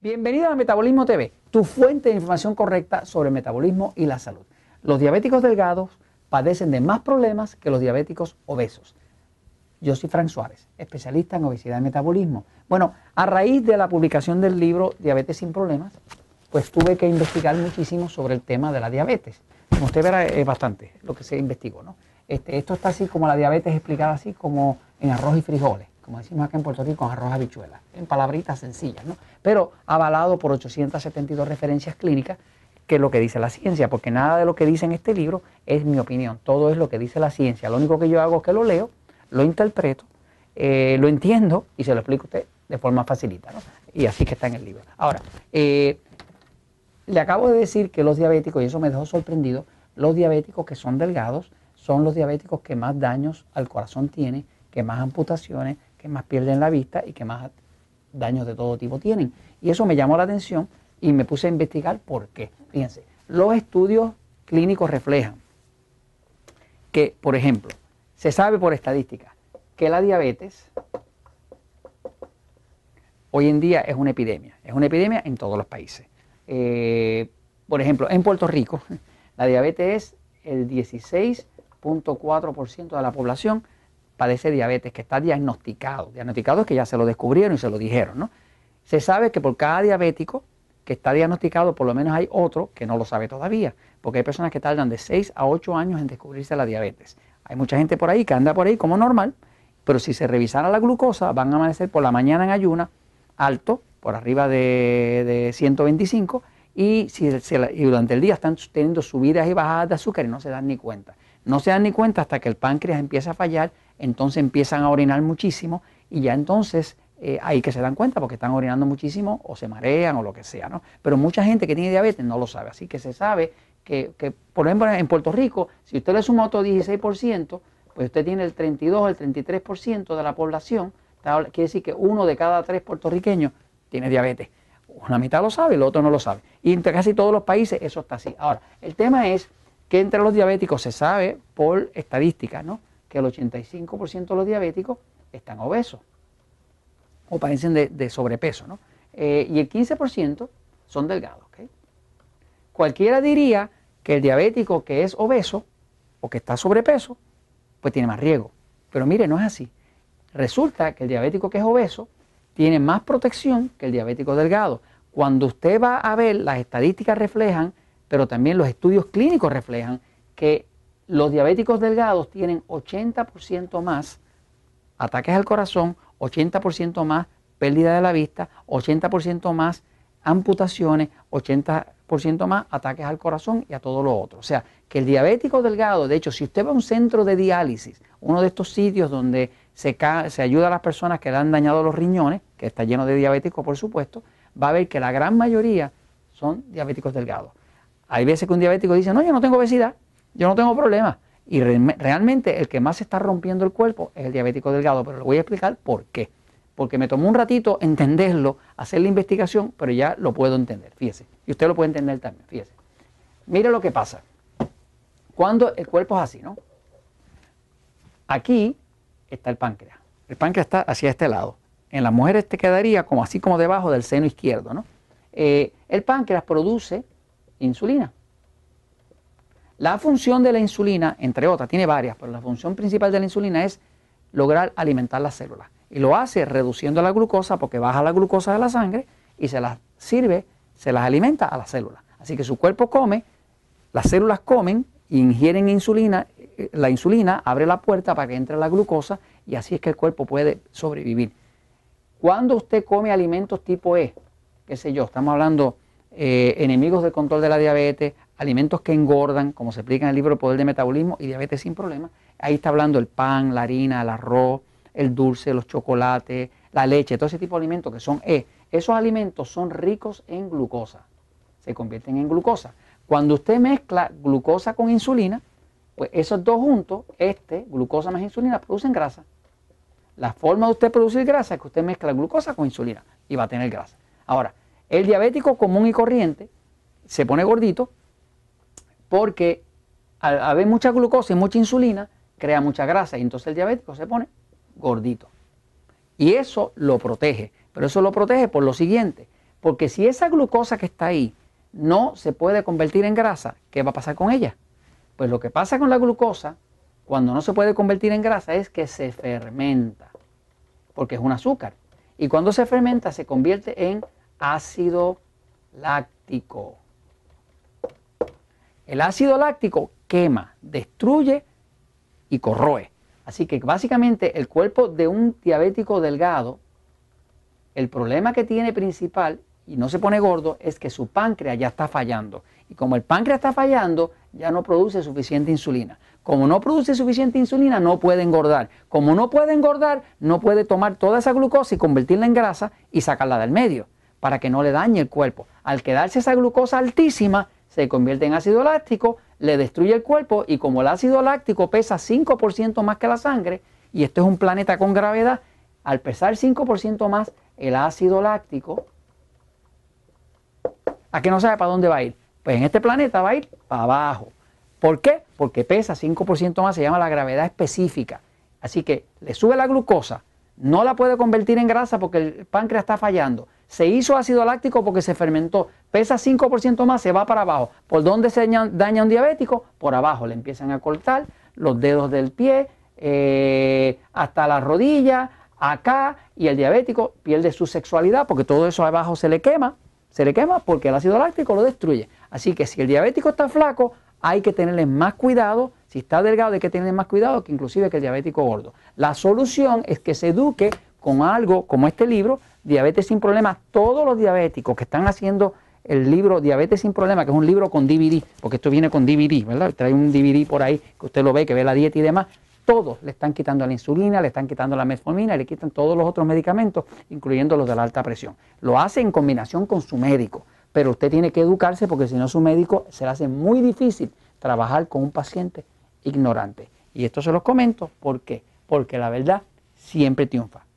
Bienvenido a Metabolismo TV, tu fuente de información correcta sobre metabolismo y la salud. Los diabéticos delgados padecen de más problemas que los diabéticos obesos. Yo soy Frank Suárez, especialista en obesidad y metabolismo. Bueno, a raíz de la publicación del libro Diabetes sin Problemas, pues tuve que investigar muchísimo sobre el tema de la diabetes. Como usted verá, es bastante lo que se investigó, ¿no? Este, esto está así como la diabetes explicada así como en arroz y frijoles como decimos acá en Puerto Rico, con arroz habichuela, en palabritas sencillas, ¿no? pero avalado por 872 referencias clínicas, que es lo que dice la ciencia, porque nada de lo que dice en este libro es mi opinión, todo es lo que dice la ciencia. Lo único que yo hago es que lo leo, lo interpreto, eh, lo entiendo y se lo explico a usted de forma facilita, ¿no? Y así que está en el libro. Ahora, eh, le acabo de decir que los diabéticos, y eso me dejó sorprendido, los diabéticos que son delgados son los diabéticos que más daños al corazón tienen, que más amputaciones, que más pierden la vista y que más daños de todo tipo tienen. Y eso me llamó la atención y me puse a investigar por qué. Fíjense, los estudios clínicos reflejan que, por ejemplo, se sabe por estadística que la diabetes hoy en día es una epidemia. Es una epidemia en todos los países. Eh, por ejemplo, en Puerto Rico, la diabetes es el 16.4% de la población padece diabetes, que está diagnosticado. Diagnosticado es que ya se lo descubrieron y se lo dijeron, ¿no? Se sabe que por cada diabético que está diagnosticado, por lo menos hay otro que no lo sabe todavía, porque hay personas que tardan de 6 a 8 años en descubrirse la diabetes. Hay mucha gente por ahí que anda por ahí como normal, pero si se revisara la glucosa, van a amanecer por la mañana en ayuna alto, por arriba de, 125, y, si durante el día están teniendo subidas y bajadas de azúcar y no se dan ni cuenta. No se dan ni cuenta hasta que el páncreas empieza a fallar entonces empiezan a orinar muchísimo y ya entonces eh, ahí que se dan cuenta porque están orinando muchísimo o se marean o lo que sea, ¿no? Pero mucha gente que tiene diabetes no lo sabe, así que se sabe que, por ejemplo, en Puerto Rico, si usted le suma otro 16%, pues usted tiene el 32, el 33% de la población, quiere decir que uno de cada tres puertorriqueños tiene diabetes. Una mitad lo sabe, el otro no lo sabe. Y en casi todos los países eso está así. Ahora, el tema es que entre los diabéticos se sabe por estadísticas, ¿no? que el 85% de los diabéticos están obesos o padecen de, sobrepeso, ¿no? Eh, y el 15% son delgados. Cualquiera diría que el diabético que es obeso o que está sobrepeso, pues tiene más riesgo. Pero mire, no es así. Resulta que el diabético que es obeso tiene más protección que el diabético delgado. Cuando usted va a ver, las estadísticas reflejan, pero también los estudios clínicos reflejan que los diabéticos delgados tienen 80% más ataques al corazón, 80% más pérdida de la vista, 80% más amputaciones, 80% más ataques al corazón y a todo lo otro. O sea, que el diabético delgado, de hecho, si usted va a un centro de diálisis, uno de estos sitios donde se, se ayuda a las personas que le han dañado los riñones, que está lleno de diabéticos, por supuesto, va a ver que la gran mayoría son diabéticos delgados. Hay veces que un diabético dice, no, yo no tengo obesidad, yo no tengo problema. Y realmente el que más está rompiendo el cuerpo es el diabético delgado, pero le voy a explicar por qué. Porque me tomó un ratito entenderlo, hacer la investigación, pero ya lo puedo entender, fíjese. Y usted lo puede entender también, fíjese. Mire lo que pasa. Cuando el cuerpo es así, ¿no? Aquí está el páncreas. El páncreas está hacia este lado. En las mujeres te quedaría como así como debajo del seno izquierdo, ¿no? Eh, el páncreas produce insulina. La función de la insulina, entre otras, tiene varias, pero la función principal de la insulina es lograr alimentar las células. Y lo hace reduciendo la glucosa porque baja la glucosa de la sangre y se las sirve, se las alimenta a las células. Así que su cuerpo come, las células comen, ingieren insulina, eh, la insulina abre la puerta para que entre la glucosa y así es que el cuerpo puede sobrevivir. Cuando usted come alimentos tipo E, qué sé yo, estamos hablando eh, enemigos del control de la diabetes, alimentos que engordan, como se explica en el libro El Poder de Metabolismo y Diabetes sin Problemas. Ahí está hablando el pan, la harina, el arroz, el dulce, los chocolates, la leche, todo ese tipo de alimentos que son E. Esos alimentos son ricos en glucosa, se convierten en glucosa. Cuando usted mezcla glucosa con insulina, pues esos dos juntos, este, glucosa más insulina, producen grasa. La forma de usted producir grasa es que usted mezcla glucosa con insulina y va a tener grasa. Ahora, el diabético común y corriente se pone gordito porque al haber mucha glucosa y mucha insulina, crea mucha grasa y entonces el diabético se pone gordito. Y eso lo protege, pero eso lo protege por lo siguiente, Porque si esa glucosa que está ahí no se puede convertir en grasa, ¿qué va a pasar con ella? Pues lo que pasa con la glucosa, cuando no se puede convertir en grasa, es que se fermenta, porque es un azúcar. Y cuando se fermenta se convierte en ácido láctico. El ácido láctico quema, destruye y corroe. Así que básicamente el cuerpo de un diabético delgado, el problema que tiene principal y no se pone gordo es que su páncreas ya está fallando. Y como el páncreas está fallando, ya no produce suficiente insulina. Como no produce suficiente insulina, no puede engordar. Como no puede engordar, no puede tomar toda esa glucosa y convertirla en grasa y sacarla del medio para que no le dañe el cuerpo. Al quedarse esa glucosa altísima, se convierte en ácido láctico, le destruye el cuerpo y como el ácido láctico pesa 5% más que la sangre, y esto es un planeta con gravedad, al pesar 5% más el ácido láctico, ¿a qué no sabe para dónde va a ir? Pues en este planeta va a ir para abajo. ¿Por qué? Porque pesa 5% más, se llama la gravedad específica. Así que le sube la glucosa, no la puede convertir en grasa porque el páncreas está fallando se hizo ácido láctico porque se fermentó, pesa 5% más, se va para abajo. ¿Por dónde se daña un diabético? Por abajo, le empiezan a cortar los dedos del pie, eh, hasta la rodilla, acá, y el diabético pierde su sexualidad porque todo eso abajo se le quema, se le quema porque el ácido láctico lo destruye. Así que si el diabético está flaco, hay que tenerle más cuidado. Si está delgado, hay que tenerle más cuidado que inclusive que el diabético gordo. La solución es que se eduque con algo como este libro, Diabetes sin Problemas, todos los diabéticos que están haciendo el libro Diabetes sin Problemas, que es un libro con DVD, porque esto viene con DVD, ¿verdad? Trae un DVD por ahí que usted lo ve, que ve la dieta y demás. Todos le están quitando la insulina, le están quitando la metformina, le quitan todos los otros medicamentos, incluyendo los de la alta presión. Lo hace en combinación con su médico, pero usted tiene que educarse porque si no su médico se le hace muy difícil trabajar con un paciente ignorante. Y esto se los comento, ¿por qué? Porque la verdad siempre triunfa.